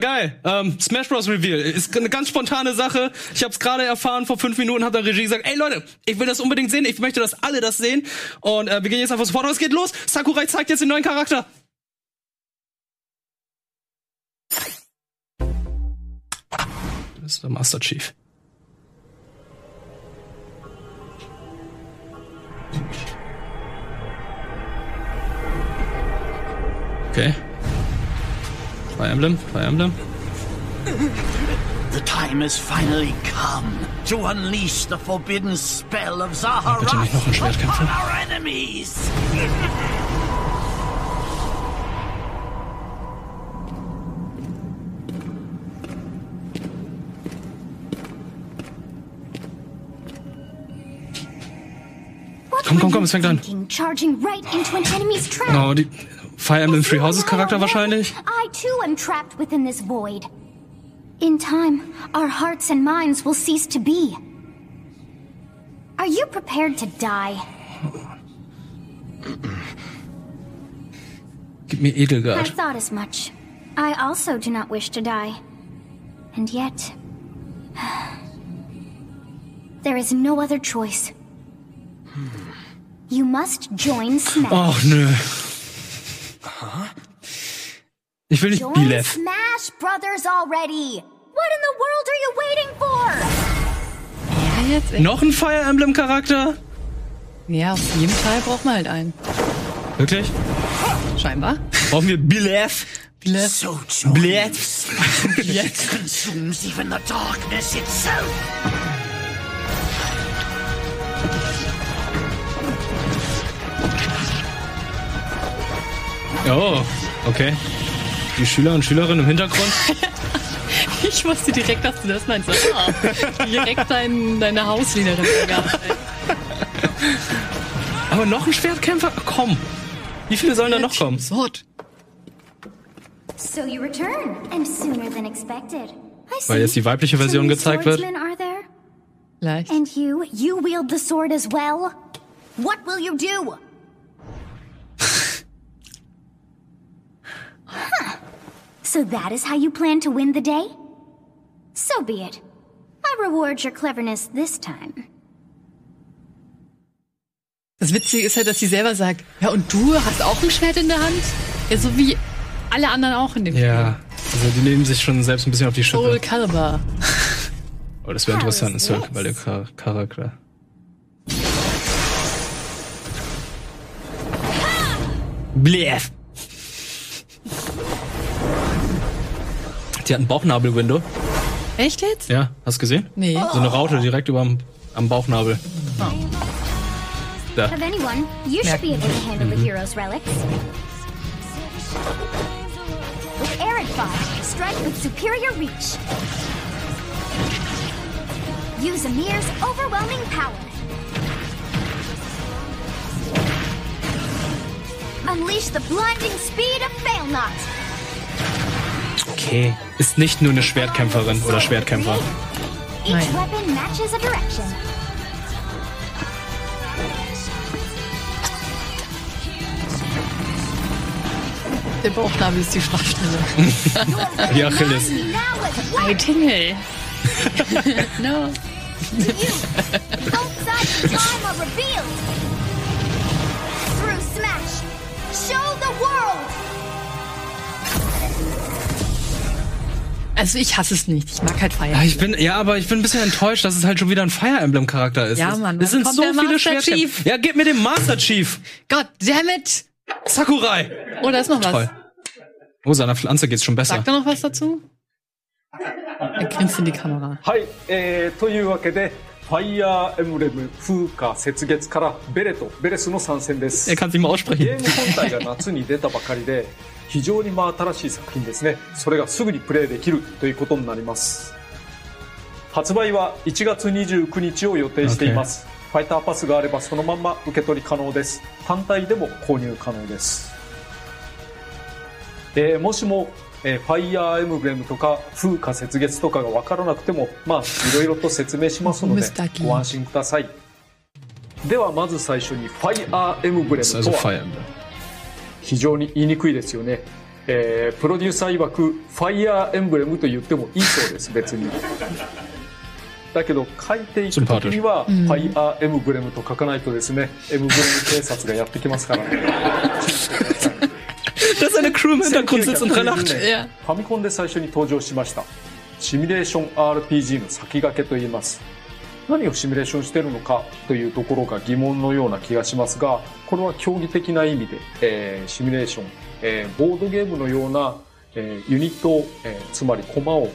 Geil. Ähm, Smash Bros. Reveal ist eine ganz spontane Sache. Ich habe es gerade erfahren vor fünf Minuten, hat der Regie gesagt, ey Leute, ich will das unbedingt sehen. Ich möchte, dass alle das sehen. Und äh, wir gehen jetzt einfach sofort. Was geht los? Sakurai zeigt jetzt den neuen Charakter. Das ist der Master Chief. Okay. Fire Emblem, Fire Emblem. The time has finally come to unleash the forbidden spell of Zaharat bitte nicht noch ein Schwertkämpfer. upon our enemies. What Komm, komm, were komm, you es fängt an. Charging right into an enemy's trap. Oh, die Fire Emblem Three Houses Charakter wahrscheinlich. I too am trapped within this void. In time, our hearts and minds will cease to be. Are you prepared to die? Gib mir I thought as much. I also do not wish to die. And yet. There is no other choice. You must join oh, Smash. Och nö. Ich will nicht Join Bilev. Smash Brothers already! What in the world are you waiting for? Ja, jetzt echt. Noch ein Fire Emblem Charakter? Ja, auf jeden Fall braucht man halt einen. Wirklich? Scheinbar. Brauchen wir Bilev? Bilev. So Bilev? It consumes even the darkness itself. Oh, okay. Die Schüler und Schülerinnen im Hintergrund. Ich wusste direkt, dass du das meinst. Ah, direkt dein, deine ey. Aber noch ein Schwertkämpfer? Komm. Wie viele sollen da noch kommen? Sword. So you return, and sooner than expected. Weil jetzt die weibliche Version gezeigt wird. Vielleicht. And you, you wield the sword as well? What will you do? So that is how you plan to win the day? So be it. I reward your cleverness this time. Das Witzige ist halt, dass sie selber sagt, ja, und du hast auch ein Schwert in der Hand? Ja, so wie alle anderen auch in dem Ja, also die nehmen sich schon selbst ein bisschen auf die Spiel. Soul Schippe. Calibur. Oh, das wäre interessant, ein bei der Char Charakter. Bläf. Die hat ein Bauchnabel-Window. Echt jetzt? Ja, hast du gesehen? Nee. So eine Raute direkt über am Bauchnabel. Da. Of anyone, you should be able to handle the hero's relics. With Arid Fire, strike with superior reach. Use Amir's overwhelming power. Unleash the blinding speed of Failnot. Okay. Ist nicht nur eine Schwertkämpferin oder Schwertkämpfer. Nein. Der Bauchnabel ist die Schwachstelle. Die Achilles. Ein Tingle. no. Also ich hasse es nicht. Ich mag halt Fire Emblem. Ich bin, ja, aber ich bin ein bisschen enttäuscht, dass es halt schon wieder ein Fire Emblem Charakter ist. Ja, Mann. Es sind so viele Schwertkämpfe. Ja, gib mir den Master Chief. God damn it. Sakurai. Oh, da ist noch was. Oh, seiner Pflanze geht's schon besser. Sagt er noch was dazu? Er grinst in die Kamera. Hi, äh, aussprechen. 非常に真新しい作品ですね。それがすぐにプレイできるということになります。発売は1月29日を予定しています。ファイターパスがあればそのまんま受け取り可能です。単体でも購入可能です。えーもしも、えーファイヤーエムブレムとか風化雪月とかがわからなくても、まあ、いろいろと説明しますのでご安心ください。ではまず最初にファイアーエムブレムとは.非常に言いにくいですよね。えープロデューサー曰くファイヤーエンブレムと言ってもいいそうです別に。だけど書いていく時にはファイヤーエムブレムと書かないとですねエムブレム警察がやってきますからね。Dass seine Crew im Hintergrund sitzt und lacht. 1992年 Ja. ファミコンで最初に登場しました。シミュレーション RPG の先駆けと言います何をシミュレーションしてるのかというところが疑問のような気がしますがこれは競技的な意味で、えーシミュレーション、えーボードゲームのような、えーユニット、えつまり駒を、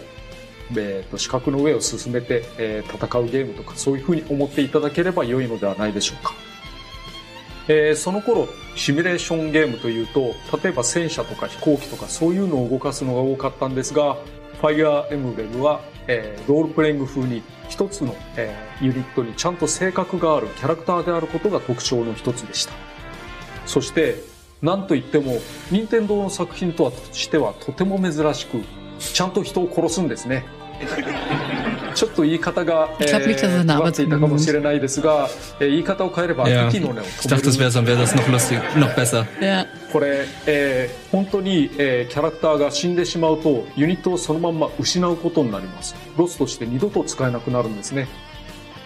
えーと四角の上を進めて、え戦うゲームとかそういうふうに思っていただければ良いのではないでしょうか。えーその頃シミュレーションゲームというと例えば戦車とか飛行機とかそういうのを動かすのが多かったんですがファイアーエムブレムは、えーロールプレイング風に一つの、えーユニットにちゃんと性格があるキャラクターであることが特徴の一つでした。そして何といっても任天堂の作品とはしてはとても珍しくちゃんと人を殺すんですね。ちょっと言い方が、え Ich glaub nicht, dass er ー、eine 尖っていたかもしれないですが、えー言い方を変えれば Ja. 敵の根を Ich 止め dachte, das る wäre dann wäre das noch lustig, noch besser. Ja. これ、えー本当に、えーキャラクターが死んでしまうとユニットをそのまんま失うことになりますロスとして二度と使えなくなるんですね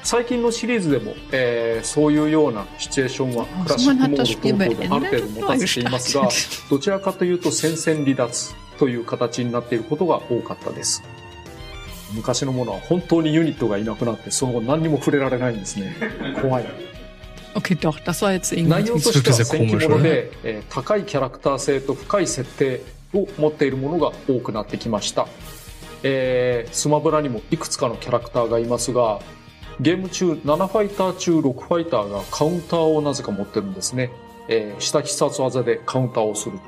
最近のシリーズでも、えーそういうようなシチュエーションはクラシックモード等々である程度持たせていますがどちらかというと戦線離脱という形になっていることが多かったです昔のものは本当にユニットがいなくなってその後何にも触れられないんですね。怖い。Okay, doch, das war jetzt irgendwie. 内容としては戦記物で、えー高いキャラクター性と深い設定を持っているものが多くなってきました、えースマブラにもいくつかのキャラクターがいますがゲーム中7ファイター中6ファイターがカウンターをなぜか持ってるんですね、えー下必殺技でカウンターをすると。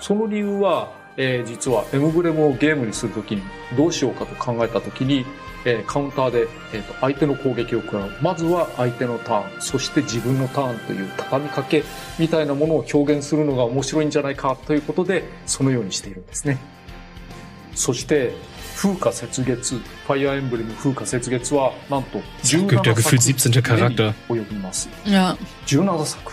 その理由は、えー実はエムブレムをゲームにするときにどうしようかと考えたときに、えーカウンターで、えーと相手の攻撃を食らう。まずは相手のターン。そして自分のターンという畳みかけみたいなものを表現するのが面白いんじゃないかということでそのようにしているんですね。そして風化雪月ファイアーエンブレム風化雪月はなんと17 gibt ja 作 gefühlt 17 Charakter 及びます。Ja. 17作。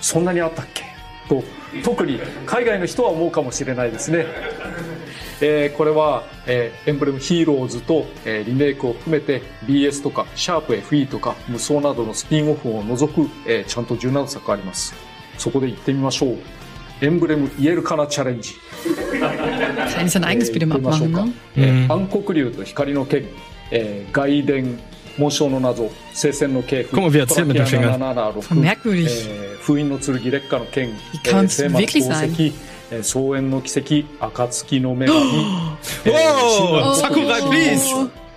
そんなにあったっけ？と特に海外の人は思うかもしれないですね、えーこれは、えーエンブレムヒーローズと、えーリメイクを含めて BS とかシャープ FE とか無双などのスピンオフを除く、えーちゃんと17作あります。そこで行ってみましょう。エンブレムイエルカナチャレンジ。えー暗黒竜と光の剣、えー外伝紋章の謎、聖戦の系譜、のラキア776、ええー、封印の剣、劣化の剣、聖魔の宝石、ええ総演の奇跡、暁の女神、おお、えー、作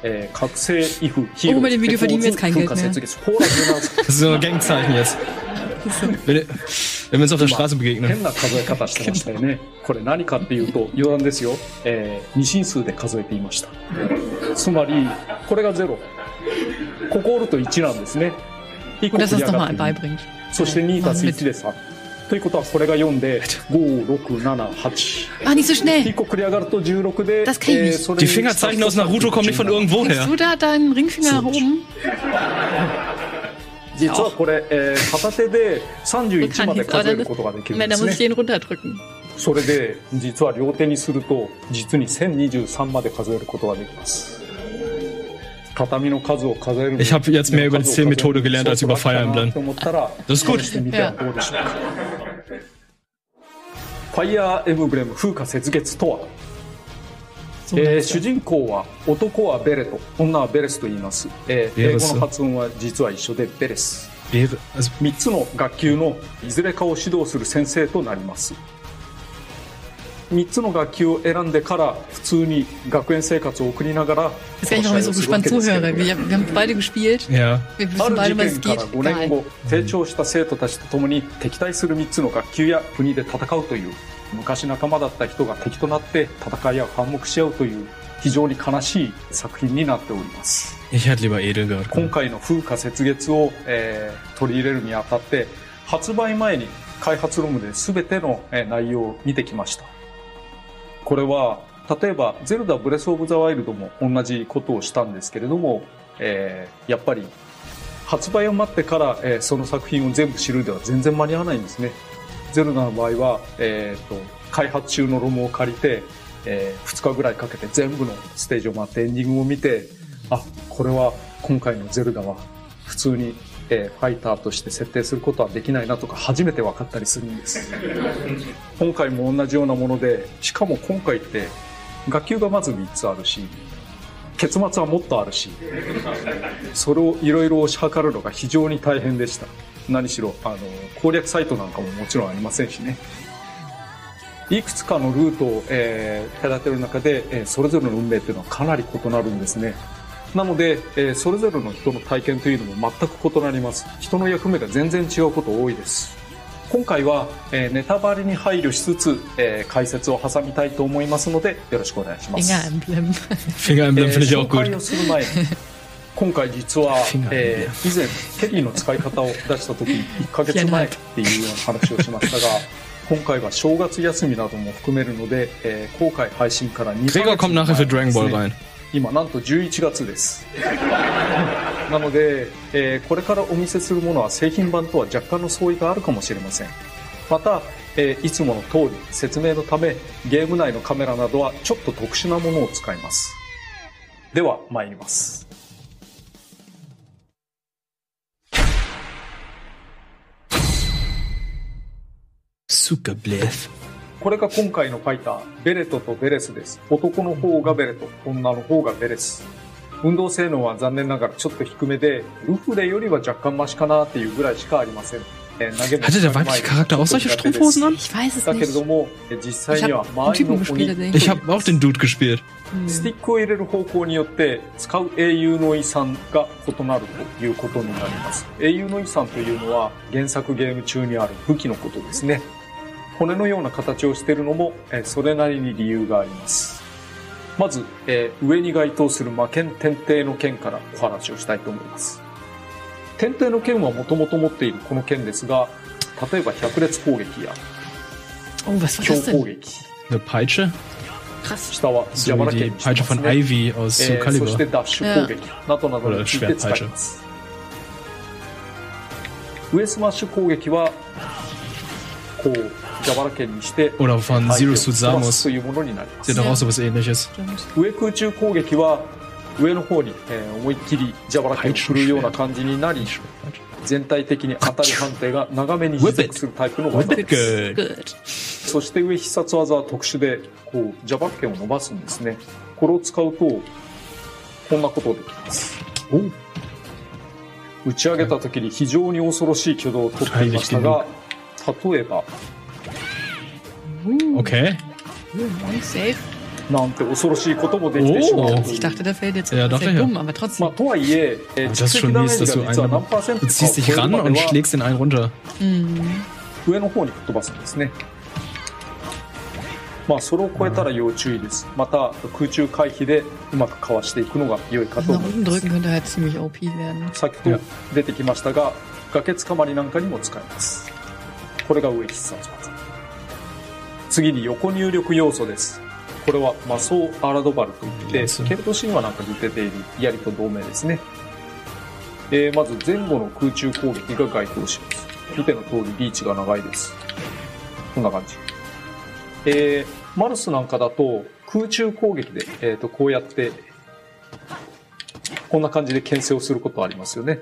ええー、覚醒イフ、ヒーロー、復活雪月、ホ ーラルの謎、そのゲンサイです。変な数え方してましたよね。これ何かっていうと余談ですよ。えー、二進数で数えていました。つまりこれがゼロ。こおると1なんですね。1個 Gut, dass 振 er り es 上が nochmal って2 beibringt. そして2たす Mann, 1で3。ということはこれが4で、5、6、7、8。 Ah, nicht so 1 schnell. 個繰り上がると16で、 Das kann ich nicht. それに Die Fingerzeichen aus Naruto kommen nicht von irgendwo Hast her. du da deinen Ringfinger nach oben? 実はこれ、えー片手で31まで Kann ich, 数え aber ることができるん Nein, で da す muss ね ich。den runterdrücken. それで実は両手にすると実に1023まで数えることができます 畳の数を数える Ich habe jetzt mehr über die Zählmethode gelernt als über Fire Emblem. Das ist gut. 試してみてはどうでしょうかファイヤーエムブレム風化雪月とは、So えー主.人公は男はベレト女はベレスと言います、えー英語の発音は実は一緒でベレス Wäre, also, 3つの学級のいずれかを指導する先生となります3つの学級を選んでから普通に学園生活を送りながら geht. 5年.後成長した生徒たちと共に敵対する3つの学級や国で戦うという昔仲間だった人が敵となって戦い合う反目し合うという非常に悲しい作品になっております今.回の風化雪月を、えー取り入れるにあたって発売前に開発ロムで全てのえー内容を見てきましたこれは例えば「ゼルダ・ブレス・オブ・ザ・ワイルド」も同じことをしたんですけれども、えーやっぱり発売を待ってから、えーその作品を全部知るでは全然間に合わないんですね。ゼルダの場合は、えーと開発中のロムを借りて、え2日ぐらいかけて全部のステージを回ってエンディングを見て、あ、これは今回のゼルダは普通に、えーファイターとして設定することはできないなとか初めて分かったりするんです。今回も同じようなもので、しかも今回って学級がまず3つあるし、結末はもっとあるし、それをいろいろ推し量るのが非常に大変でした。何しろ、あの、攻略サイトなんかももちろんありませんしね。いくつかのルートを、えー隔てる中で、えーそれぞれの運命っていうのはかなり異なるんですね。なので、えーそれぞれの人の体験というのも全く異なります。人の役目が全然違うこと多いです。今回は、えーネタバレに配慮しつつ、えー解説を挟みたいと思いますので、よろしくお願いします。Finger Emblem. Finger Emblem finde ich えー auch 紹介をする前に今回実は、えー以前テリーの使い方を出した時1ヶ月前っていうような話をしましたが今回は正月休みなども含めるので、えー公開配信から2ヶ月 kommt nachher für Dragon Ball rein. 今なんと11月です。なので、えーこれからお見せするものは製品版とは若干の相違があるかもしれません。また、えーいつもの通り説明のためゲーム内のカメラなどはちょっと特殊なものを使います。では参ります。Super Bliff. これが今回のファイターベレトとベレスです。男の方がベレト女の方がベレス。運動性能は残念ながらちょっと低めでルフレよりは若干マシかなっていうぐらいしかありません、えー投げも Hatte der weibliche Charakter auch solche Strumpfhosen an? Ich weiß es だけれ nicht. どもえー実際 Ich に habe は einen 周りの Typen gespielt, Ich habe auch den Dude gespielt. スティックを入れる方向によって使う英雄の遺産が異なるということになります。英雄の遺産というのは原作ゲーム中にある武器のことですね骨のような形をしているのもえーそれなりに理由がありますまず、えー上に該当する魔剣天帝の剣からお話をしたいと思います天帝の剣はもともと持っているこの剣ですが例えば百列攻撃や Oh, 強攻?撃 Eine Peitsche? Krass. 下は So wie 剣 die Peitsche von ね Ivy aus え Soul ーそして Calibur. ダッシュ攻撃などなどについて使います。上スマッシュ攻撃は、こう、蛇腹剣にして、Oder von Zero. というものになります doch auch sowas ähnliches. Stimmt. 上空中攻撃は、上の方に、えー思いっきり蛇腹剣を振るような感じになり、全体的に当たり判定が長めに持続するタイプの技 Whip です。it good. Good. そして上必殺技は特殊で、こう、蛇腹剣を伸ばすんですね。これを使うと、こんなことができます。打ち上げた時に非常に恐ろしい挙動をとっていましたが、例えば、Hm. Okay. Hm, safe. Oh. ich dachte, da fällt jetzt ja, doch, ja. dumm, aber trotzdem. Das ist schon mies, dass du einen. Du ziehst dich ran und schlägst den einen runter. Mhm. 上の方に吹っ飛ばすんですね。まあ、それを超えたら要注意です。また、空中回避でうまくかわしていくのが良いかと思います。先ほど出てきましたが、崖つかまりなんかにも使えます。これが上必殺技。次に横入力要素です。これは魔装アラドバルといって、ケルト神話なんかに出ている槍と同盟ですね。えーまず前後の空中攻撃が該当します。見ての通りリーチが長いです。こんな感じ。えーマルスなんかだと空中攻撃で、えーとこうやってこんな感じで牽制をすることありますよね。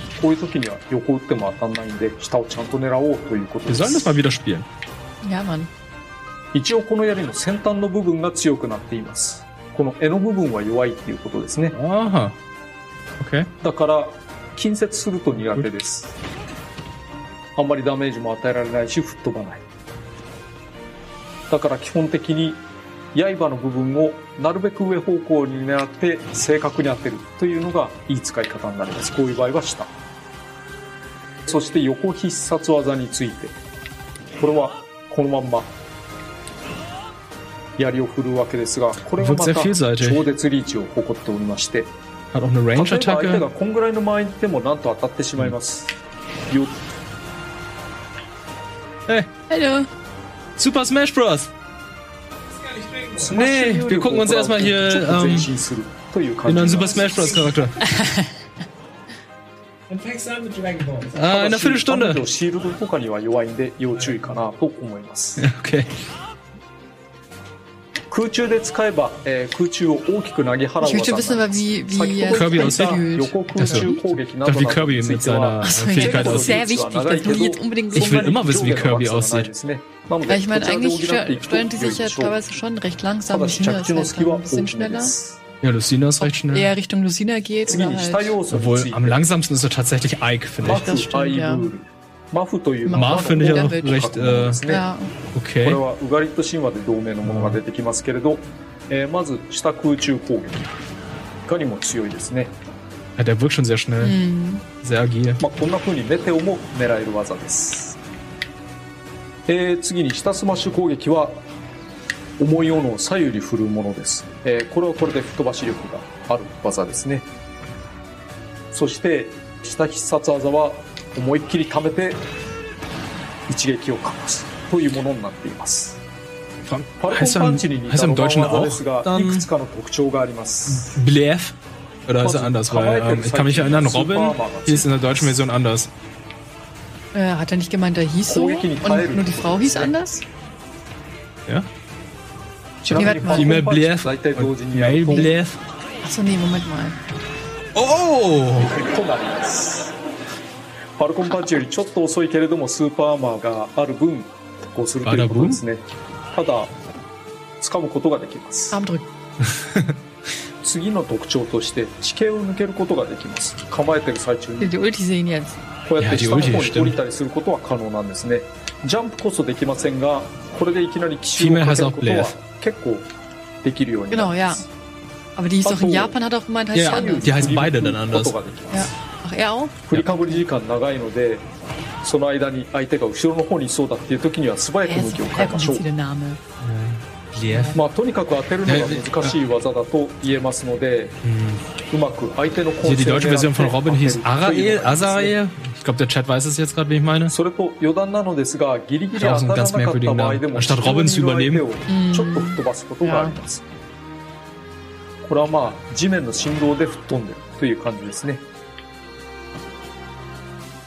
こういう時には横打っても当たんないんで下をちゃんと狙おうということで Wir す sollen。das mal wieder spielen. Ja, Mann. 一応この槍の先端の部分が強くなっています。この柄の部分は弱いっていうことですね。Aha. Okay. だから近接すると苦手です。あんまりダメージも与えられないし吹っ飛ばない。だから基本的に刃の部分をなるべく上方向に狙って正確に当てるというのがいい使い方になります。こういう場合は下。そして横必殺技について。これはこのまんま槍を振るわけですが、これがまた超絶リーチを誇っておりまして、例えば相手が.こんぐらいの間合いでもなんと当たってしまいます。よ Hey, Hallo. Super Smash Bros. スマッシュ Nee, 入 wir gucken uns erstmal と hier ähm, 進するという感 den じ neuen にな Super Smash Bros. Charakter. Dann fängst du an mit Dragon Ball. Ah, in einer ただし彼 Viertelstunde. 女シールドとかには弱いんで要注意かなと思います。 Okay. 空中で使えば、えー空中を大きく投げ払う Ich 技 möchte にな wissen, り aber ます wie, wie Kirby äh, aussieht. fühlt. 横空中攻撃な Ich ど dachte, wie など Kirby につい mit ては seiner Achso, Fähigkeit das ist sehr aussieht. wichtig. Das will ich jetzt unbedingt Ich will wissen. immer wissen, wie Kirby aussieht. なの Weil で ich meine, こちらで補 eigentlich ってい steu くと steuern die 良い sich で ja しょう teilweise schon recht た langsam. だし Lucina 着地 ist の halt 隙 dann は ein 大 bisschen きめで schneller. す ja, Lucina ist recht schnell. Eher Richtung Lucina geht. Oder halt Obwohl, am langsamsten ist er tatsächlich Ike, finde ich. Das stimmt, ja. Ma finde ich ja noch recht äh, okay. Ja, der wirkt schon sehr schnell. Mhm. Sehr agil. まあこんな風にメテオも狙える技です。えー、次に下スマッシュ攻撃は重い斧を左右に振るものです、えーこれはこれで吹っ飛ばし力がある技ですねそして下必殺技は思いっきり溜めて一撃をかますというものになっていますパルコンパ er, ンチに似 heißt た er ロ im マン Deutschen 技ですがいくつかの特徴があります、Blev? Oder ist er anders? Weil ähm, ich kann mich erinnern, Robin hieß in der deutschen Version anders. Äh, hat er nicht gemeint, er hieß so? Und nur die Frau hieß anders? Ja? ちなみに Female パルコン Female パンチ Blev 大体同 und 時にやる Male と Blev. Achso, nee, Moment mal. Oh! となりますファルコンパンチよりちょっと遅いけれどもスーパーアーマーがある分こうするということですねただ掴むことができます.次の特徴として地形を抜けることができます構えてる最中に.こうやって下の方に降りたりすることは可能なんですねジャンプこそできませんがこれでいきなり奇襲をかけることは 結構できるようにな Genau, り ja. ます Aber die hieß doch in Ach so. Japan, hat er auch gemeint, heißt Ja, sie anders. die heißen beide dann こ anders. とができま Ja. す Ach, er auch? 振りかぶり時間長いのでその間に相手が後ろの方にいそうだっていう時には素早く Er 向 ist きを ein 変 sehr えましょう komplizierter Name. Blev. まあとにかく当てるのが難しい技だと言えますので、うまく相手の Hier, die 攻勢を deutsche 狙って Version von Robin hieß 当てるという Arael, のがありますね Azarael. Ich glaube, der Chat weiß es jetzt gerade, wie ich meine. それと余談なのですがギリギリ当たらなかった場合でもちょっと吹っ飛ばすことがあります、これはまあ地面の振動で吹っ飛んでるという感じですね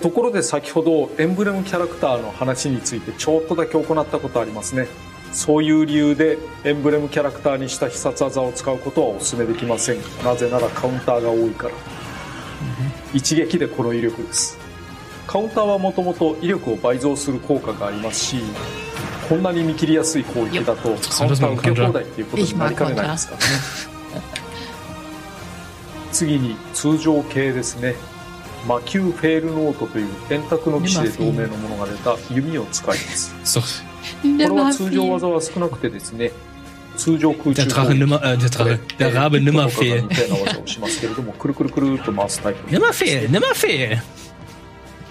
ところで先ほどエンブレムキャラクターの話についてちょっとだけ行ったことありますねそういう理由でエンブレムキャラクターにした必殺技を使うことはお勧めできませんなぜならカウンターが多いから一撃でこの威力ですカウンターはもともと威力を倍増する効果がありますしこんなに見切りやすい攻撃だとカウンター受け放題っていうことになりかね。ないですからね。次に通常系ですね。魔球フェールノートという円卓の騎士で同名のものが出た弓を使います。これは通常.技は少なくてですね通常空中 Drache nimmer, äh, der Drache, der Rabe nimmer み fehl. たいな技をしますけれどもくるくるくるっと回すタイプ。Nimmer fehl, nimmer fehl.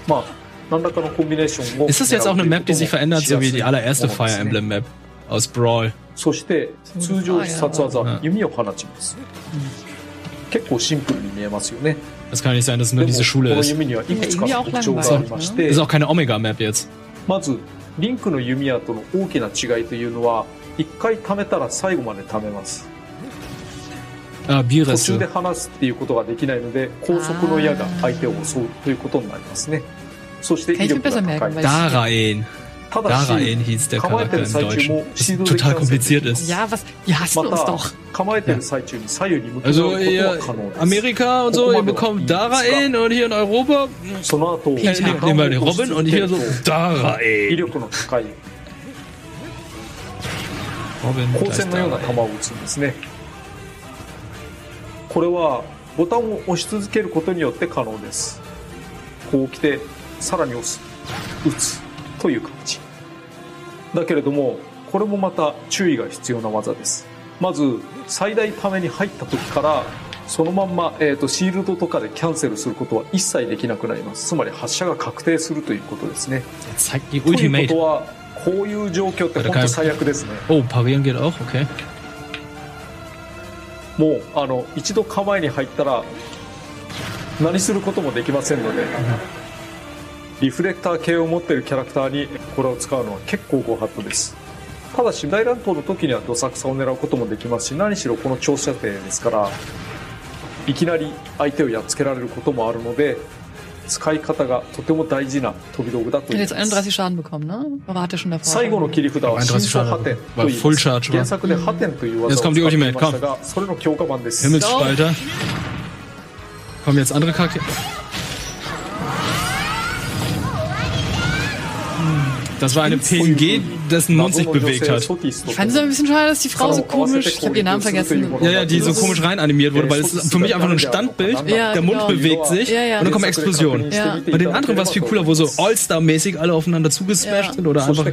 まあ何らかのコンビネーションを Ist das jetzt auch eine Map, die sich verändert, so wie die allererste しやす Fire いものですね Emblem Map aus Brawl? そして通常必殺技、うん弓を放ちます、結構シンプルに見えますよね Das kann nicht sein, dass es nur でも diese こ Schule の ist. 弓にはいくつかの特徴がありまして、 Ist auch keine Omega-Map jetzt. まずリンクの弓矢との大きな違いというのは一回貯めたら最後まで貯めます あビューラス途中で話すっていうことができないので高速の矢が相手を襲うということになりますねそして威力が高い Daran hieß der Charakter im Deutschen. Was total kompliziert ist. Ja, was, ihr hasst uns doch. Ja. Also, ihr, Amerika und so, ihr bekommt Daraen und hier in Europa, ich nehme mal den Robin und hier so Daraen. Robin, das ist Daraen. これはボタンを押し続けることによって可能です。こう来てさらに押す。打つ。という感じだけれどもこれもまた注意が必要な技です。まず最大ために入った時からそのまんま、えー、とシールドとかでキャンセルすることは一切できなくなります。つまり発射が確定するということですね。というこ.とはこういう状況って本当最悪ですね。Oh, parieren geht auch, okay. もうあの一度構えに入ったら何することもできませんのでリフレクター系を持ってるキャラクターにこれを使うのは結構ご法度です。ただし大乱闘の時にはどさくさを狙うこともできますし何しろこの長射程ですからいきなり相手をやっつけられることもあるので使い方がとても大事な飛び道具だと Er 言 hat い jetzt ます 31 Schaden bekommen, ne? Aber hat er schon davor. 最後の切り札は真相破天と言い Full ます charge 原作で破天という技を使っていましたがそれの強化版です Himmelsspalter. Kommen jetzt andere Charaktere. Das war eine PNG, dessen Mund sich bewegt hat. Ich fand es aber ein bisschen schade, dass die Frau so komisch, ich habe ihren Namen vergessen. Ja, ja, die so komisch rein animiert wurde, weil es ist für mich einfach nur ein Standbild. Ja, der Mund genau. bewegt sich Ja, ja. und dann kommen Explosionen. Ja. Bei den anderen war es viel cooler, wo so All-Star-mäßig alle aufeinander zugesmashed Ja. sind oder einfach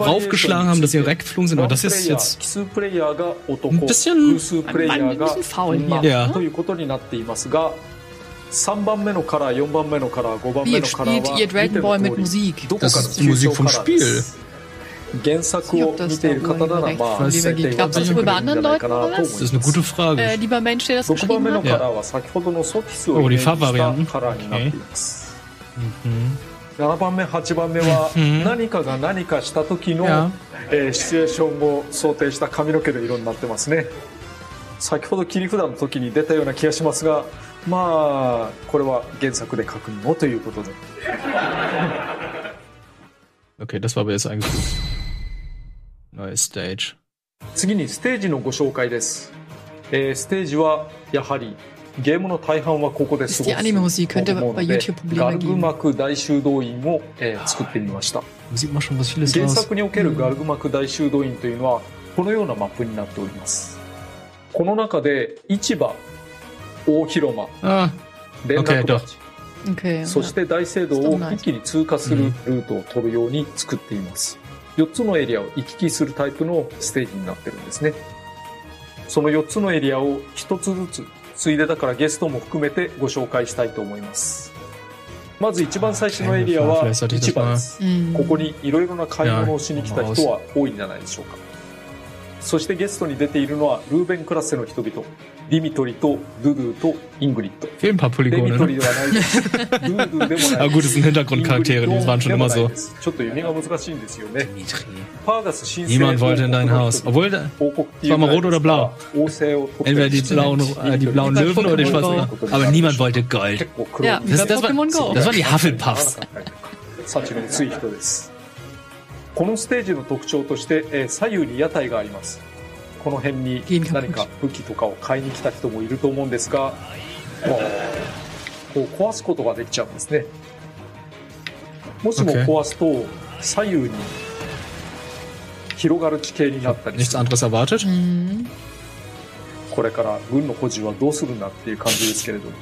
raufgeschlagen haben, dass sie weggeflogen sind. Aber das ist jetzt ein ein bisschen- ein bisschen faul hier. Ja. 3番目のカラー4番目のカラー5番 Wie 目のカラー spielt は ihr Dragon Ball mit Musik? どこか Das の ist die Musik vom 抽象カラーで.原作を見ている方ならまあ Das ist 大体 Ich glaube, das ist wohl bei anderen Leuten わ oder かるん Das じ ist ゃないかなと思い eine ます gute Frage. Äh, lieber Mensch, der das 6番目 geschrieben の hat. カラーは先ほどのソティスを Oh, die Farbvarianten. カラーになっています、7番目8番目は何かが何かした時の、Ja. えーシチュエーションを想定した髪の毛の色になってますね先ほど切り札の時に出たような気がしますがまあこれは原作で確認をということで Okay, das war aber jetzt eingefügt. Neue Stage. 次にステージのご紹介です、えーステージはやはりゲームの大半はここで過ごすと思うのでガルグ geben. 幕大修道院を、えー作ってみました原.作におけるガルグ幕大修道院というのはこのようなマップになっておりますこの中で市場大広間。Ah, 連絡 Okay. そして大聖堂を一気に通過するルートを取るように作っています。4つのエリアを行き来するタイプのステージになってるんですね。その4つのエリアを1つずつついでだからゲストも含めてご紹介したいと思います。まず一番最初のエリアは市場です。うん。ここにいろいろな買い物をしに来た人は多いんじゃないでしょうか。そしてゲストに出ているのはルーベンクラスの人々ディミトリとドゥドゥとイングリッド fehlen ein paar デミ Polygone. トリ Ne? ではないです。ドゥードゥでもない Ah, gut, das sind Hintergrundcharaktere, die waren schon immer so. ちょっと読みが難しいんですよね。パーガス新 Niemand wollte in dein Haus. Obwohl, da- 報告っていう war mal rot oder blau? 王政を取った entweder り die して blauen, äh, die blauen Löwen oder die schwarzen. Aber niemand wollte Gold. 結構黒い Ja, wie Das, bei das, war, Pokémon Go. das waren die Hufflepuffs. 幸の薄い人です。このステージの特徴として、えー左右に屋台があります。 この辺に何か武器とかを買いに来た人もいると思うんですが、こう壊すことができちゃうんですね。もしも.壊すと左右に広がる地形になったり.うん。これから軍の保持はどうするんだっていう感じですけれども。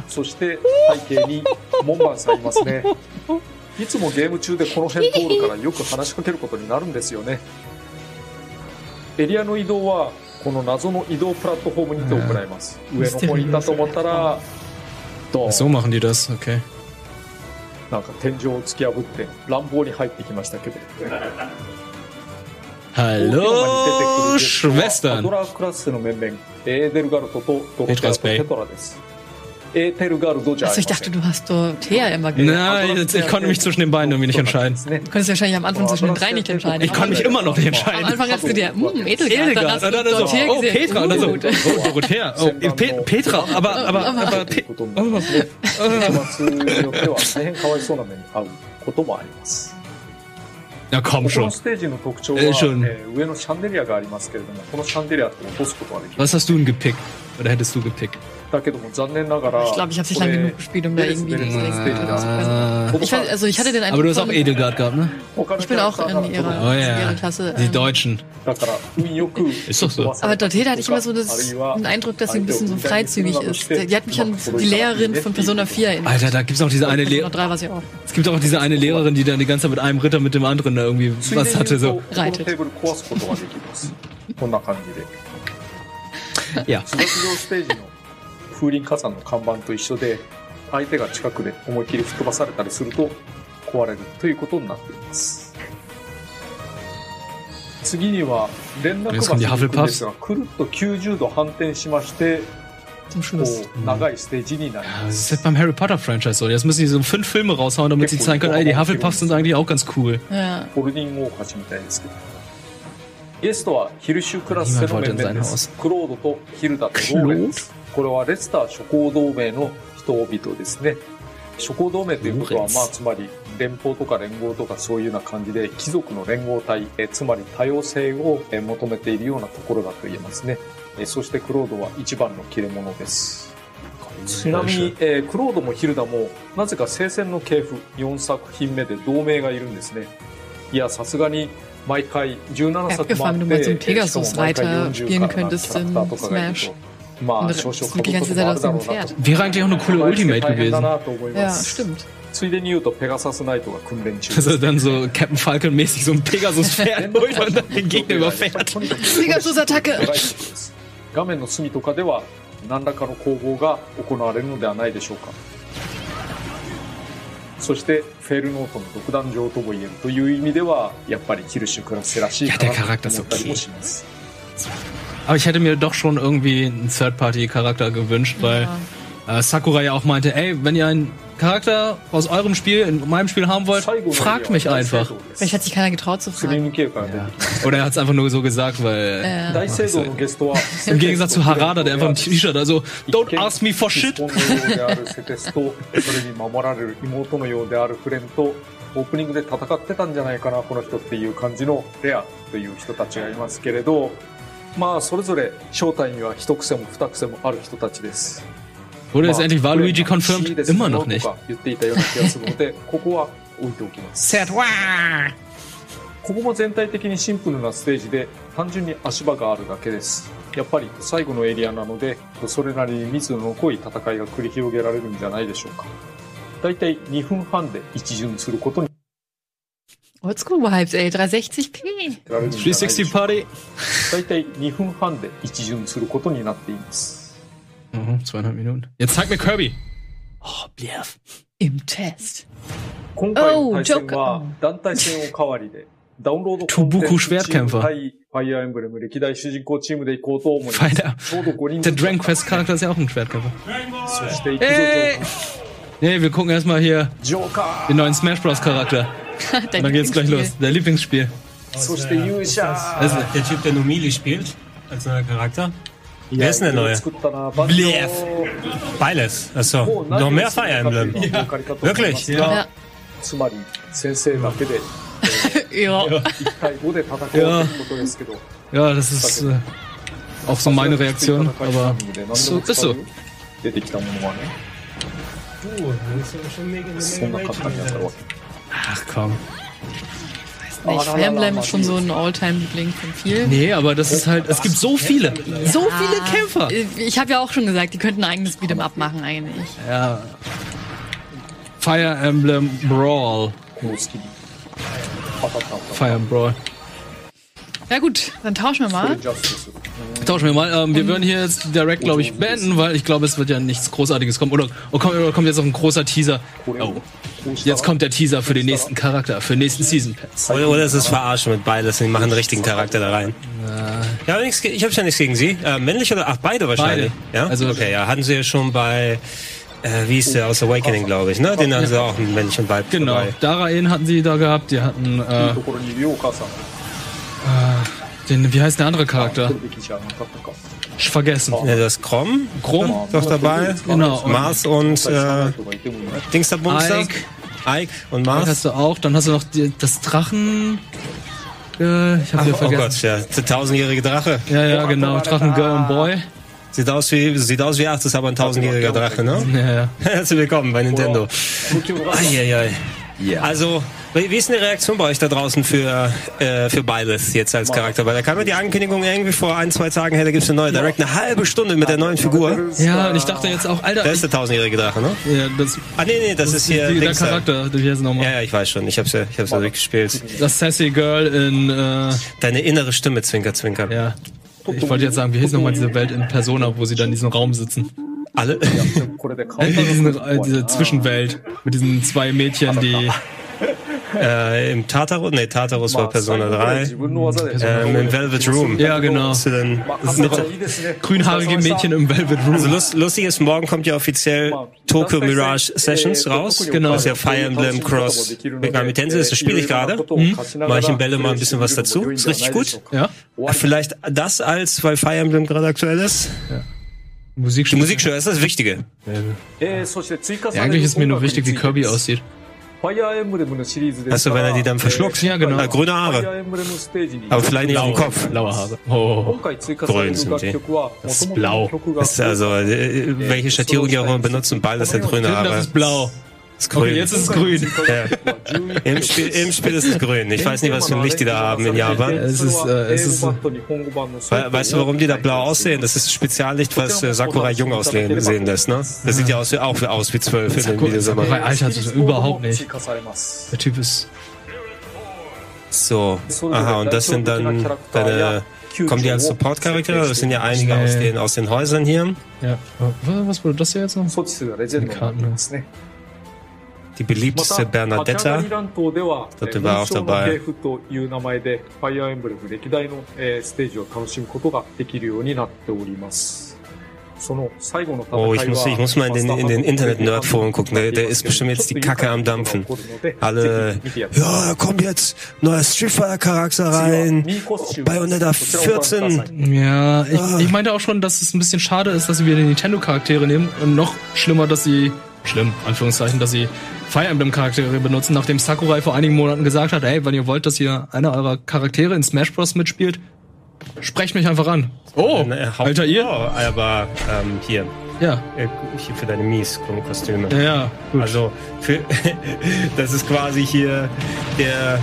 そして背景に門番さんいますね。いつもゲーム中でこの辺通るからよく話しかけることになるんですよねエリアの移動はこの謎の移動プラットフォームにて行います。上の方にいたと思ったらドーン So machen die das, okay. なんか天井を突き破って乱暴に入ってきましたけど。Hallo, アド Schwestern. ラークラスの面々エーデルガルトとドクターとテトラです Also ich dachte, du hast Dorothea immer gesagt. Nein, ich, konnte mich zwischen den beiden irgendwie nicht entscheiden. Du konntest wahrscheinlich am Anfang zwischen den drei nicht entscheiden. Ich konnte mich immer noch nicht entscheiden. Am Anfang hast du dir, hm, Edelgard, dann hast du Dorothea Oh, Petra, und dann so, oh, Dorothea, oh, Petra, aber, aber, aber, na komm schon. Äh, schon. Was hast du denn gepickt? Oder hättest du gepickt? だけども残念ながら Ich glaube, ich habe nicht これ lange genug gespielt, um da irgendwie Beres den Beres Stage Beres zu können. Ich weiß, also ich hatte den Aber du Eindruck hast auch von, Edelgard gehabt, ne? 他の ich キャ bin ラ auch クター in なら ihrer, Oh in ja. ihrer Klasse. Die ähm, Deutschen. だから運よく Ist doch so. Aber Dorothea hatte ich immer so das, den Eindruck, dass sie ein bisschen so freizügig ist. Die hat mich an die Lehrerin von Persona 4 erinnert. Alter, da gibt's auch diese eine Persona Lehrerin. 3 war sie auch. Es gibt auch diese eine Lehrerin, die dann die ganze Zeit mit einem Ritter mit dem anderen da irgendwie ついでに was 言う hatte と so. このテーブル壊すことができますこんな感じで Ja. 風林火山の看板と一緒で相手が近くで思い切り吹っ飛ばされたりすると壊れるということになってます。次には連絡橋に行くんですがくるっと90度反転しましてもう長いステー・ジにな・フランチャイズ、今、ルムダー、フル・パフスは、あ、いや、好きで。ゲストはヒルシュクラスセの面々です。クロードとヒルダとローレンです。これはレスター諸侯同盟の人々ですね。諸侯同盟ということは、まあ、つまり連邦とか連合とかそういうような感じで、貴族の連合体、えつまり多様性をえ求めているようなところだと言えますね。えそしてクロードは一番の切れ者です。ちなみに、えークロードもヒルダも、なぜか聖戦の系譜4作品目で同盟がいるんですね。いや、さすがに、毎回17作もあっ17冊もあって、ン・ジ、ついでに言うと、ペガサス・ナイトが訓練中。ファン・メッ、ス・フ、画面の隅とかでは、何らかの攻防が行われるのではないでしょうか。そしてフェールノートの独壇場とも言えるという意味ではやっぱりヒルシュクラスらしい Ja, かなと思ったり.もします、Aber ich hätte mir doch schon irgendwie einen Third-Party-Charakter gewünscht, weil äh, Sakura ja auch meinte, ey, wenn ihr einen Charakter aus eurem Spiel in meinem Spiel haben wollt, 最後の fragt mich 大聖 einfach. 堂です Vielleicht hat sich keiner getraut zu すり fragen. 抜けから出てきた Oder er hat es einfach nur so gesagt, weil Ja. 大聖堂のゲストは im Gegensatz zu Harada, der einfach ein T-Shirt, also don't ask me for 一 shit. 本のようであるセテスとそれに守られる妹のようであるフレンとオープニングで戦ってたんじゃないかなこの人っていう感じのレアという人たちがいますけれどまあそれぞれ正体には一癖も二癖もある人たちです。 れ不思議 confirmed? ですよ Immer 言っていたような気がするのでここは置いておきます。ここも全体的にシンプルなステージで単純に足場があるだけです。やっぱり最後のエリアなので、それなりに密度の濃い戦いが繰り広げられるんじゃないでしょうか。だいたい2分半で一巡することに Oldschool-Vibes, ey. 360p. られるんじゃないでしょ360うか。Party. だいたい2分半で一巡することになっています。Oh, zweieinhalb Minuten. Jetzt zeig mir Kirby. Oh, Bluff. Im Test. Oh, Joker. Tobuku Schwertkämpfer. Feiner. Der Dragon Quest Charakter ist ja auch ein Schwertkämpfer. Hey. Nee, wir gucken erstmal hier Joker. den neuen Smash Bros. Charakter. Und dann geht's gleich los. Der Lieblingsspiel. Also, der Typ, der Nomili spielt, als neuer Charakter. Ja, Wer ist denn der neue? Blev. Beiles. Achso. Oh, Noch mehr Fire Emblem. Ja. Wirklich? Ja. Ja. Ja. ja, das ist äh, auch so meine Reaktion, aber so, ist so. Ach komm. Nee, oh, Flamblame ist schon so ein Alltime-Liebling von vielen. Nee, aber das ist halt, es gibt so viele, so viele Kämpfer. Äh, ich habe ja auch schon gesagt, die könnten ein eigenes Beat'em-up machen eigentlich. Ja. Fire Emblem Brawl. Fire Emblem Brawl. Ja gut, dann tauschen wir mal. Tauschen wir mal. Ähm, wir ähm, würden hier jetzt direkt, glaube ich, beenden, weil ich glaube, es wird ja nichts Großartiges kommen. Oder, oh, kommt, oder kommt jetzt noch ein großer Teaser? Oh. Jetzt kommt der Teaser für den nächsten Charakter, für den nächsten Season Pass. Oder, oder es ist verarschen mit beides. Sie machen einen richtigen Charakter da rein. Ja, ich habe ja nichts gegen Sie. Äh, männlich oder? Ach, beide wahrscheinlich. Beide. Ja? Also, okay, ja. Hatten Sie ja schon bei. Äh, wie ist der aus Awakening, glaube ich, ne? Den haben sie auch einen männlichen Weib. Genau, dabei. Darain hatten sie da gehabt, die hatten. Äh, Ah, den, wie heißt der andere Charakter? Ich vergessen. Ja, das Krom. Krom. Doch dabei. Genau. Mars und äh, Dingsterbumster. Ike. Ike und Mars. Ike hast du auch. Dann hast du noch die, das Drachen. Äh, ich hab Ach, hier vergessen. Oh Gott, ja. Der tausendjährige Drache. Ja, ja, genau. Drachen Girl und Boy. Sieht aus wie, sieht aus wie acht, ist aber ein tausendjähriger Drache, ne? Ja, ja. Herzlich willkommen bei Nintendo. Ai, ai. Also, wie wie ist eine Reaktion bei euch da draußen für, äh, für Byleth jetzt als Charakter? Weil da kam ja die Ankündigung irgendwie vor ein, zwei Tagen, hey, da gibt's eine neue Direct, eine halbe Stunde mit der neuen Figur. Ja, und ich dachte jetzt auch, Alter. Das ist der tausendjährige Drache, ne? Ja, das, ah, nee, nee, das, das ist hier. Die, der Charakter, der hier nochmal. Ja, ja, ich weiß schon, ich hab's ja, ich hab's ja durchgespielt. Das Sassy Girl in, äh Deine innere Stimme, Zwinker, Zwinker. Ja. Ich wollte jetzt sagen, wie hieß nochmal diese Welt in Persona, wo sie dann in diesem Raum sitzen? Alle? Ja, diese, äh, diese Zwischenwelt mit diesen zwei Mädchen, die äh, Im Tartarus, nee, Tartarus war Persona 3. Ähm, Im Velvet Room. Ja, genau. Bist du denn, mit, grünhaarige Mädchen im Velvet Room. Also lust, lustig ist, morgen kommt ja offiziell Tokyo Mirage Sessions raus. Genau. Das ist ja Fire Emblem Cross Megami Das spiele ich gerade. Mhm. Mache ich im Bälle mal ein bisschen was dazu. Ist richtig gut. Ja. Äh, vielleicht das als, weil Fire Emblem gerade aktuell ist. Ja. Musikschule. Die Musikschule ist das Wichtige. Ja. eigentlich ist mir nur wichtig, wie Kirby aussieht. Weißt du, wenn er die dann verschluckt? Ja, genau. Na, grüne Haare. Aber vielleicht nicht auf dem Kopf. Blaue Haare. Oh. Grün sind die. Das ist blau. Das ist also, äh, welche Schattierung die auch immer benutzen, ist sind grüne Haare. Das ist blau. Ist grün. Okay, jetzt ist es grün. Ja. Im, Spiel, Im Spiel ist es grün. Ich weiß nicht, was für ein Licht die da haben in Japan. Es ist, äh, es ist- We- Weißt du, warum die da blau aussehen? Das ist ein Speziallicht, was äh, Sakurai jung aussehen sehen lässt, ne? Das sieht ja aus, auch aus wie zwölf in den Videos immer. Sakurai altert das überhaupt nicht. Der Typ ist. So, aha, und das sind dann deine, kommen die als Support-Charaktere? Das sind ja einige aus den, aus den Häusern hier. Ja. Was, wurde das hier jetzt noch? 措 die beliebteste Bernadetta, Das war auch dabei. Oh, ich muss, ich muss mal in den, in den Internet-Nerd-Foren gucken. Der, der, ist bestimmt jetzt die Kacke am Dampfen. Alle, ja, kommt jetzt neuer Street Fighter-Charakter rein. Bayonetta 14. Ja, ich, ah. ich meinte auch schon, dass es ein bisschen schade ist, dass sie wieder Nintendo-Charaktere nehmen. Und noch schlimmer, dass sie schlimm, Anführungszeichen, dass sie Fire Emblem-Charaktere benutzen, nachdem Sakurai vor einigen Monaten gesagt hat, ey, wenn ihr wollt, dass hier einer eurer Charaktere in Smash Bros. mitspielt, sprecht mich einfach an. Oh, Äh, Haupt- alter ihr? Aber ähm, hier, Ja, äh, hier für deine Mies-Kostüme. ja, ja, gut. Also, für, das ist quasi hier der,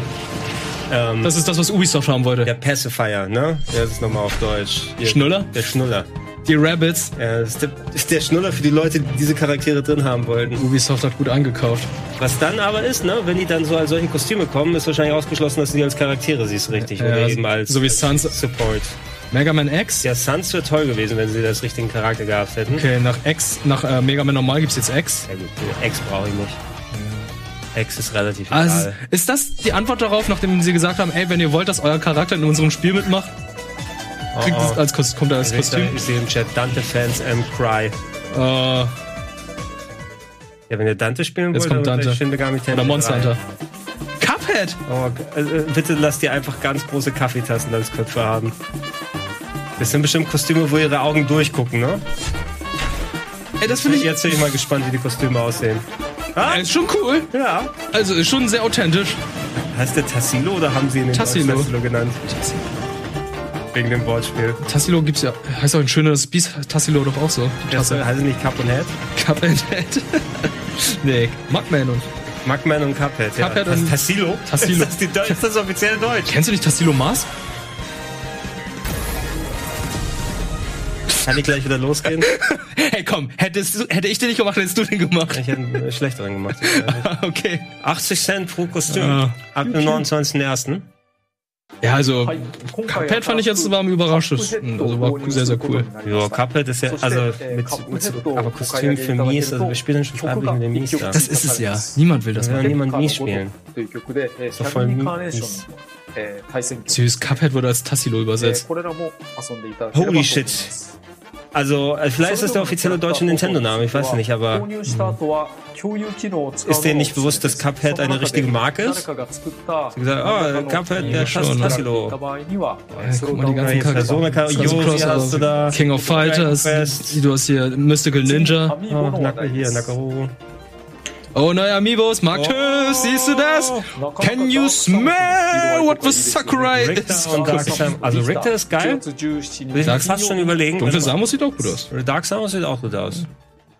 ähm, das ist das, was Ubisoft haben wollte. der Pacifier, ne? Ja, das ist nochmal auf Deutsch. Hier, Schnuller? Der Schnuller. Die Rabbits. Ja, das ist der, ist der Schnuller für die Leute, die diese Charaktere drin haben wollten. Ubisoft hat gut eingekauft. Was dann aber ist, ne, wenn die dann so als solche Kostüme kommen, ist wahrscheinlich ausgeschlossen, dass du die als Charaktere siehst, richtig? Ja, Oder so- eben als so wie Sans- Support. Mega Man X? Ja, Sans wäre toll gewesen, wenn sie das richtigen Charakter gehabt hätten. Okay, nach X, nach äh, Mega Man Normal gibt's jetzt X. Ja gut, X brauche ich nicht. X ist relativ Also, egal. ist das die Antwort darauf, nachdem sie gesagt haben, ey, wenn ihr wollt, dass euer Charakter in unserem Spiel mitmacht, kriegt Oh, es als, Kos- kommt er als Ich Kostüm? sehe- Ich sehe im Chat Dante-Fans and Cry. Äh, Ja, wenn ihr Dante spielen Jetzt wollt, kommt dann Dante. ich finde gar nicht oder Monster Hunter. Cuphead! Oh, äh, bitte lasst ihr einfach ganz große Kaffeetassen als Köpfe haben. Das sind bestimmt Kostüme, wo ihre Augen durchgucken, ne? Ey, das finde ich Jetzt bin ich mal gespannt, wie die Kostüme aussehen. Ah, Äh, ist schon cool. ja. Also ist schon sehr authentisch. Heißt der Tassilo oder haben sie ihn in Tassilo. Deutsch Tassilo genannt? Wegen dem Wortspiel. Tassilo gibt's ja, heißt auch ein schönes Biest Tassilo doch auch so. Die Das Tasse. heißt es nicht Cup und Head? Cuphead. nee, Mugman und. Mugman und Cuphead. Ja. Cuphead und- Tassilo? Tassilo. Ist das, die, ist das offiziell Deutsch? Kennst du nicht Tassilo Mars? Kann ich gleich wieder losgehen? Hey komm, hättest du, hätte ich den nicht gemacht, hättest du den gemacht. Ich hätte einen schlechteren gemacht. okay. 80 Cent pro Kostüm. Ja. Ab dem 29.01. Ja, also Cuphead fand ich jetzt war am überraschendsten. Also war sehr, sehr cool. Ja, Cuphead ist ja, also mit, mit aber Kostüm für Mies, also wir spielen schon freiwillig mit dem Mies da. Das ist es ja. Niemand will das ja, mal. niemand Mies spielen. Das war voll Mies. Süß, Cuphead wurde als Tassilo übersetzt. Holy shit. Also, äh, vielleicht ist das der offizielle deutsche Nintendo-Name, ich weiß nicht, aber ist denen nicht bewusst, dass Cuphead eine richtige Marke ist? Sie gesagt, oh, Cuphead, der schon, Tassilo. Ne? Guck mal, die ganzen ja, Persona, hast du also da. King of Fighters, du hast hier Mystical Ninja. Oh, hier, Nakaroro. Oh nein, Amiibos, Mark, oh. siehst du das? Can you smell what the Sakurai is? Also Richter ist geil. Ich kann fast schon überlegen. Dunkle also Samus sieht auch gut aus. Dark Samus sieht auch gut aus.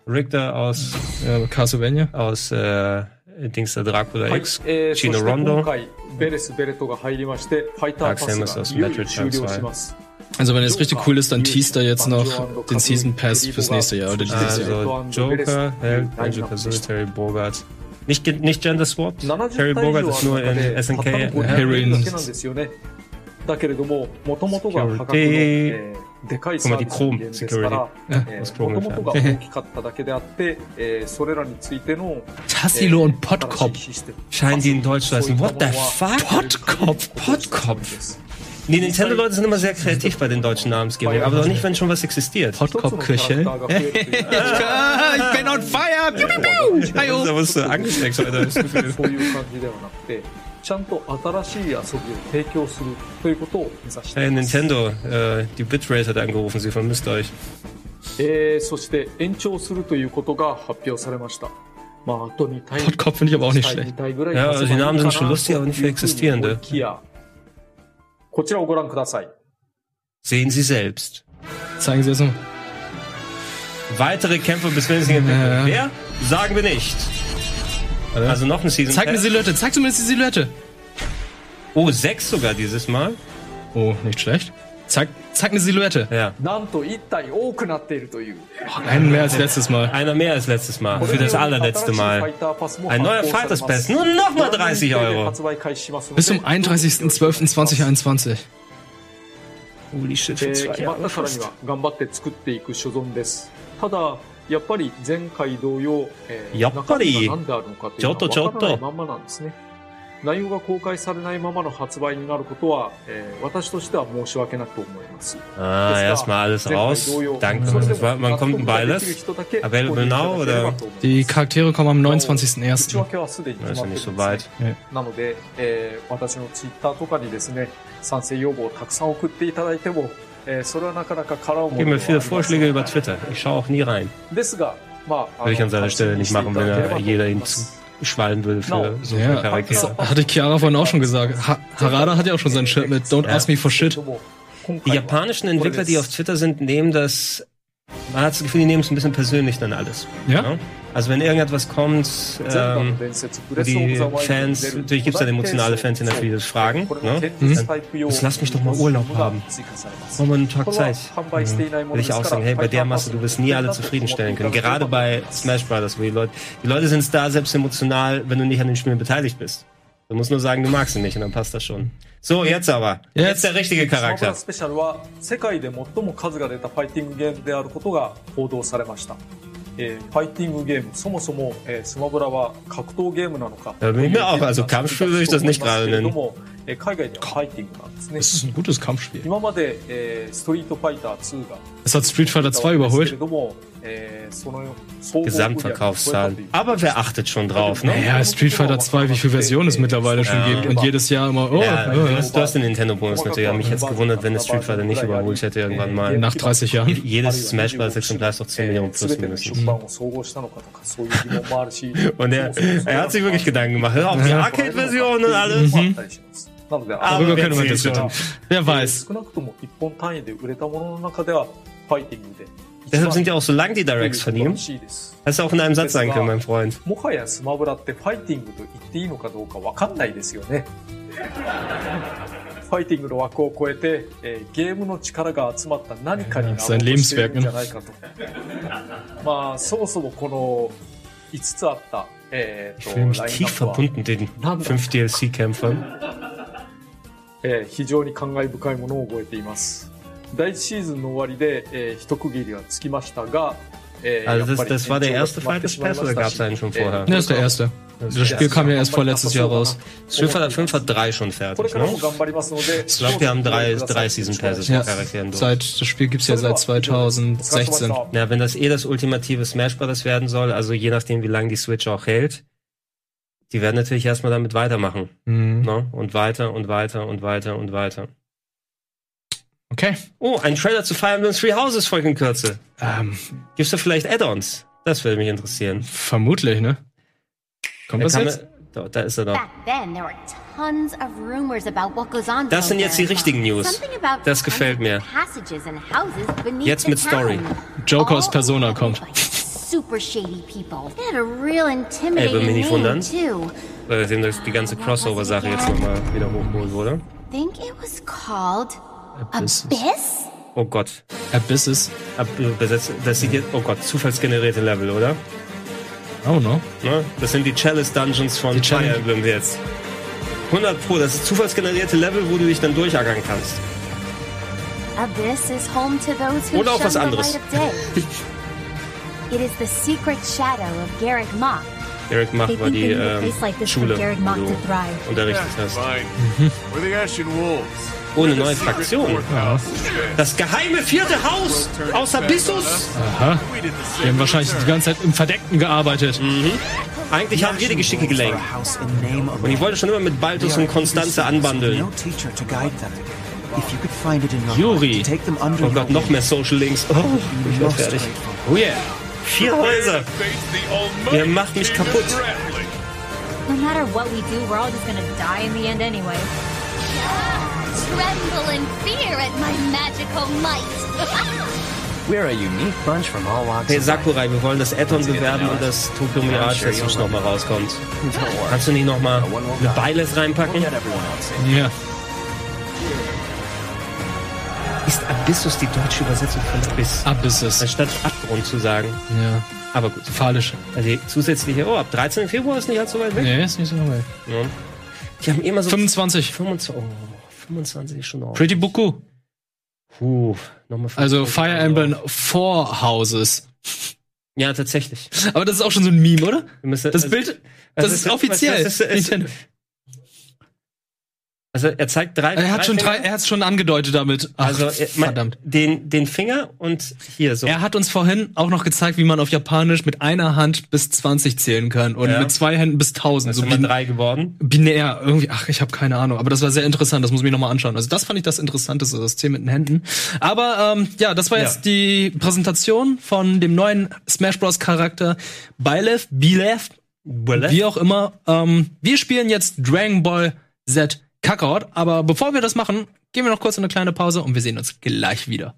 Richter aus ja, Castlevania. Aus äh, Dings der Dracula X, Chino Rondo. Dark Samus aus Metroid Prime 2. Also wenn es richtig cool ist, dann teast er jetzt noch den Season Pass fürs nächste Jahr oder dieses Jahr. Also Joker, Held, Banjo Kazooie, Terry Bogard. Nicht, ge- nicht Gender Swapped. Terry 70体 Bogard 以 ist 上 nur ある中 in でたった SNK. の500 Heroin だけなんですよね。だけれども、もともとが破格の、 Security えー でかいサービスのゲームですから、えー、もともとが大きかっただけであって、えー、それらについての、 Tassilo und 新 Pottkop. しいシステム Scheinen die in Deutsch zu heißen. What the fuck? Pottkopf. Pottkopf. Die Nintendo-Leute sind immer sehr kreativ bei den deutschen Namensgebungen, aber doch nicht, wenn schon was existiert. 一つのキャラクタ Pottkopf-Küche. ーが増えるという Ah, ich bin on fire! Piu, piu, piu. Hi, oh. Da wirst du angesteckt, Alter. Das Gefühl. そういう感じではなくて、ちゃんと新しい遊びを提供するということを目指して Hey, います。 Nintendo, äh, die Bitrate hat angerufen, sie vermisst euch. えーそして延長するということが発表されました。まあ、あと2体 Pottkopf finde ich aber auch nicht 2 schlecht. 体ぐらい Ja, 発売 also die Namen sind かな schon lustig, aber nicht für というふうに思い existierende. き Sehen sie selbst. Zeigen Sie es mal. Weitere Kämpfe bis Winsinger Ja. Wer? Sagen wir nicht. Also noch eine Season Zeig eine Pass. Silhouette. Zeig zumindest die Silhouette. Oh, sechs sogar dieses Mal. Oh, nicht schlecht. Zeig, zeig eine Silhouette. Ja. なんと1体多くなっているという。 Einen mehr als letztes Mal. Einer mehr als letztes Mal. Für das allerletzte Mal. Ein neuer Fighters Pass. Nur nochmal 30 Euro. Bis zum 31.12.2021. Holy shit, え für ー zwei 決まっ Jahre たからに fast. は頑張って作っていく所存です。ただ、やっぱり前回同様、えーやっぱり中身が何であるのかというのはちょっとちょっと 内容が公開されないままの発売になることは、えー私としては申し訳なく思います。 Ah, erstmal alles 前回 raus. 同様 Danke. それでも Was war- Wann kommt 納 ein 得ができる Beiles? 人だけ Available now, 購入いただければと思います Die Charaktere kommen am 内 29.01. 訳はすでに決 Das ま ist って ja る nicht ん so です weit. ねなので、えー私のツイッターとかにですね、賛成要望をたくさん送っていただいても、えーそれはなかなか殻を持 Gib って mir は viele ありません Vorschläge über Twitter. Ich schaue auch nie rein. ですが、まあ、あ Würde ich an seiner 楽しみ Stelle に nicht してい machen, た wenn だければ er と jeder 思い ihn ま す。zuschwallen will für so Ja, viele Charaktere. das hatte Chiara vorhin auch schon gesagt. Ha Harada hat ja auch schon sein Shirt mit Don't ask me for shit. Die japanischen Entwickler, die auf Twitter sind, nehmen das. Man hat das Gefühl, die nehmen es ein bisschen persönlich dann alles. Ja? Ne? Also wenn irgendetwas kommt, ähm, die Fans, natürlich gibt es dann emotionale Fans, die natürlich das fragen. Ne? Jetzt lass mich doch mal Urlaub haben. Mach mal einen Tag Zeit. Will ich auch sagen, hey, bei der Masse, du wirst nie alle zufriedenstellen können. Gerade bei Smash Brothers, wo die Leute, die Leute sind da selbst emotional, wenn du nicht an den Spielen beteiligt bist. Du musst nur sagen, du magst ihn nicht und dann passt das schon. So, jetzt aber. Jetzt der richtige スマブラ Charakter. スペシャルは世界で最も数が出たファイティングゲームであることが報道されました。えーファイティングゲーム、そもそも、えースマブラは格闘ゲームなのか。 Da bin ich mir auch, also Kampfspiel würde ich das nicht gerade けれど nennen. も、えー海外ではファイティングなんですね Das。ist ein gutes Kampfspiel. 今まで、えーストリートファイター2が Es hat Street Fighter 2ですけ überholt. れども、えーその総合売上 Gesamtverkaufszahlen. Aber wer achtet schon drauf, ne? Ja, Street Fighter 2, wie viele Versionen es mittlerweile schon Ja. gibt. Und jedes Jahr immer, oh, Ja, oh, du hast, du hast den Nintendo-Bonus natürlich. Aber mich hätte gewundert, wenn es Street Fighter nicht überholt hätte irgendwann mal. nach 30 Jahren. Jedes Smash Bros. Exemplar ist doch 10 Millionen plus 全ての mindestens. 出版を総合したのかとか、そういう疑問もあるし。 Und er, er hat sich wirklich Gedanken gemacht. Hör auf, die Arcade-Version und alles. なので、 Aber Darüber wer können wir zählt diskutieren. schon? Wer weiß. 少なくとも1本単位で売れたものの中では、ファイティングで。 Deshalb sind ja auch so lang die Directs von ihm. らしいです。 Hast du auch in einem Satz sagen können, mein Freund. もはやスマブラってファイティングと言っていいのかどうかわかんないですよね。ファイティングの枠を超えて、えーゲームの力が集まった何かになろうとしているんじゃないかと。まあ、そもそもこの5つあった、えー Ich と fühle mich ライン tief ナップは verbunden den fünf DLC-Kämpfern. えー非常に感慨深いものを覚えています。 第1シーズンの終わりで、えー、一区切りはつきましたが、äh, also das, das war der erste Fight des Pass oder gab es einen schon vorher? Ne, ist der erste. Das Spiel kam ja erst vorletztes Jahr raus. Street 5 hat drei schon fertig, ne? Ich glaube, wir haben drei, drei Season Passes ja. Charakteren durch. Seit, das Spiel gibt's ja seit 2016. Ja, wenn das eh das ultimative Smash Bros. werden soll, also je nachdem, wie lange die Switch auch hält, die werden natürlich erstmal damit weitermachen. Mhm. Ne? Und weiter und weiter und weiter und weiter. Okay. Oh, ein Trailer zu Fire Emblem Three Houses folgt in Kürze. Ähm, Gibt's da vielleicht Add-ons? Das würde mich interessieren. vermutlich, ne? Kommt Er das jetzt? Da, da ist er doch. Back then, there were tons of rumors about what goes on. Das sind jetzt die there. richtigen News. Das gefällt mir. Jetzt mit Story. Joker aus Persona kommt. Super shady people. They had a real intimidating würde mich nicht wundern. Weil die ganze Crossover-Sache jetzt nochmal wieder hochgeholt wurde. Think it was called Abysses. Abyss. Oh Gott. Abysses. Ab, das, das sieht jetzt, oh Gott, zufallsgenerierte Level, oder? Oh no. Ne? Das sind die Chalice Dungeons von Die Fire Chalice- Emblem jetzt. 100 Pro, das ist zufallsgenerierte Level, wo du dich dann durchackern kannst. Abyss is home to those who Oder auch was shun the anderes. light of day. it is the secret shadow of Garrick Mach. Eric Mach war die ähm, like this for Schule, Garrick Mach wo du unterrichtet hast. Fine. Ohne neue Fraktion. Das geheime vierte Haus aus Abyssus. Aha. Die haben wahrscheinlich die ganze Zeit im Verdeckten gearbeitet. Eigentlich haben wir die Geschicke gelenkt. Und ich wollte schon immer mit Baltus und Constanze anbandeln. Under Oh Gott, noch mehr Social Links. Oh, ich bin most fertig. Oh yeah. Vier Häuser. Ihr macht mich kaputt. No matter what we do, we're all just gonna die in the end anyway. Tremble in fear at my magical might. We're a unique bunch from all walks Hey. Sakurai, wir wollen das Add-on bewerben und das Tokyo Mirage das jetzt nochmal rauskommt. Kannst du nicht nochmal eine Beiles reinpacken? Ja. Ist Abyssus die deutsche Übersetzung von Abyss? Abysses. Anstatt Abgrund zu sagen. Ja. Aber gut. Phallisch. Also zusätzliche, oh, ab 13. Februar ist nicht allzu weit weg. Nee, ist nicht so weit. Ja. Die haben immer so 25. 25, oh, 25 ist schon auch. Pretty Buku. Puh, nochmal Also 25 Fire. Emblem Four Houses. Ja, tatsächlich. Aber das ist auch schon so ein Meme, oder? Müssen- Das also- Bild, das was ist offiziell. was ist- ist-. Also er zeigt drei. Er hat schon drei, Finger. er hat schon angedeutet damit. Ach, Also er, mein- verdammt. Den, den Finger und hier so. Er hat uns vorhin auch noch gezeigt, wie man auf Japanisch mit einer Hand bis 20 zählen kann und Ja. mit zwei Händen bis 1000. Das So bin, drei geworden. binär irgendwie. Ach, ich habe keine Ahnung. Aber das war sehr interessant. Das muss ich mir noch mal anschauen. Also das fand ich das Interessanteste, das Zählen mit den Händen. Aber ähm, ja, das war Ja. jetzt die Präsentation von dem neuen Smash Bros. Charakter Byleth, Byleth, wie auch immer. Ähm, wir spielen jetzt Dragon Ball Z Kakarot. Aber bevor wir das machen, gehen wir noch kurz in eine kleine Pause und wir sehen uns gleich wieder.